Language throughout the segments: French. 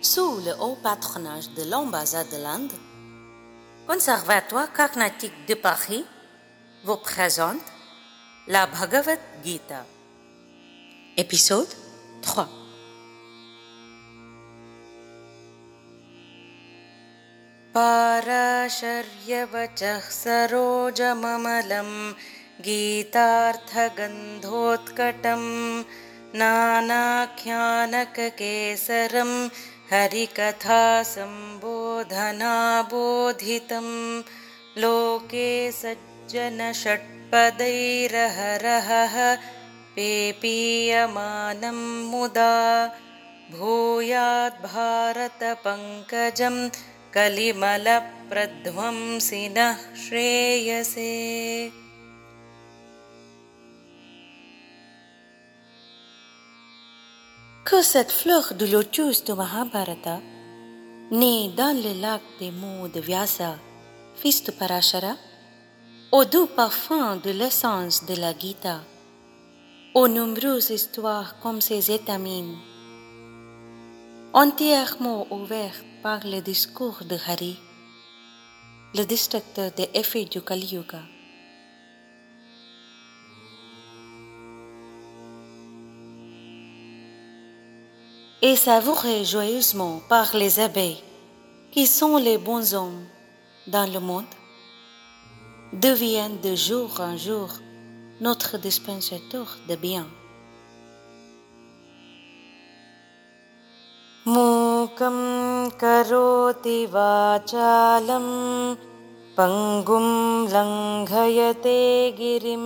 sous le haut patronage de l'ambassade de l'Inde, Conservatoire Carnatique de Paris vous présente la Bhagavad Gita. Épisode 3 पाराशर्यवचः सरोजममलं गीतार्थगन्धोत्कटं नानाख्यानककेसरं हरिकथासम्बोधनाबोधितं लोके सज्जनषट्पदैरहरहः पेपीयमानं मुदा भूयाद्भारतपङ्कजं कलिमलप्रध्वंसिनः श्रेयसे Que cette fleur de lotus de Mahabharata, née dans le lac des mots de Vyasa, fils de Parashara, au doux parfum de l'essence de la Gita, aux nombreuses histoires comme ses étamines, entièrement ouvertes par le discours de Hari, le destructeur des effets du Kali Yuga. et savouré joyeusement par les abeilles, qui sont les bons hommes dans le monde, deviennent de jour en jour notre dispensateur de bien. मूकं करोति वाचालं पङ्गुं लङ्घयते गिरिं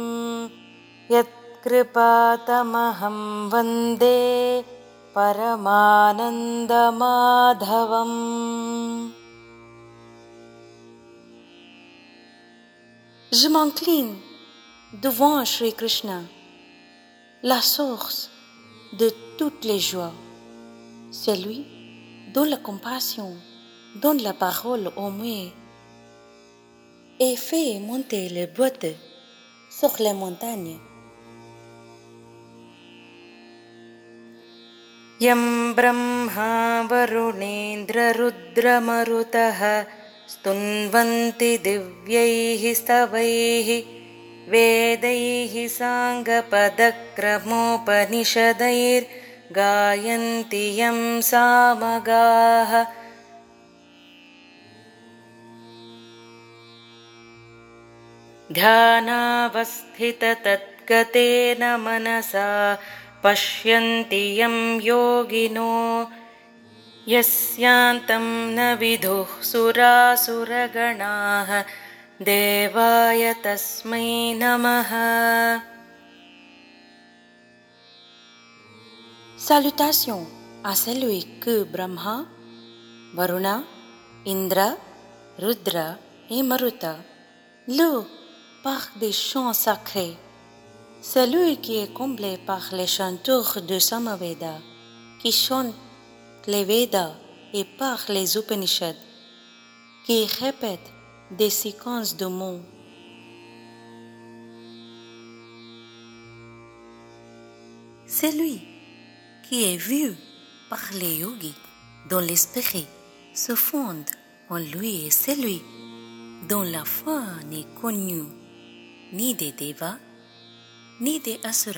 यत्कृपातमहं वन्दे परमानन्दमाधवम् Je m'incline devant Sri Krishna, la source de toutes les joies, celui dont la compassion donne la parole au muet et fait monter les boîtes sur les montagnes. यं ब्रह्मा वरुणेन्द्ररुद्रमरुतः स्तुन्वन्ति दिव्यैः स्तवैः वेदैः साङ्गपदक्रमोपनिषदैर्गायन्ति यं सामगाः। ध्यानावस्थिततद्गतेन मनसा पश्यन्ति यं योगिनो यस्यान्तं न विदुः सुरासुरगणाः देवाय तस्मै नमः Indra, Rudra et Maruta louent par des chants sacrés. Celui qui est comblé par les chanteurs de Samaveda, qui chantent les Védas et par les Upanishads, qui répètent des séquences de mots. C'est lui qui est vu par les yogis, dont l'esprit se fonde en lui et c'est dont la foi n'est connue ni des devas निदे असुर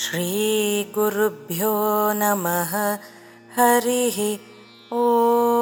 श्रीगुरुभ्यो नमः हरिः ओ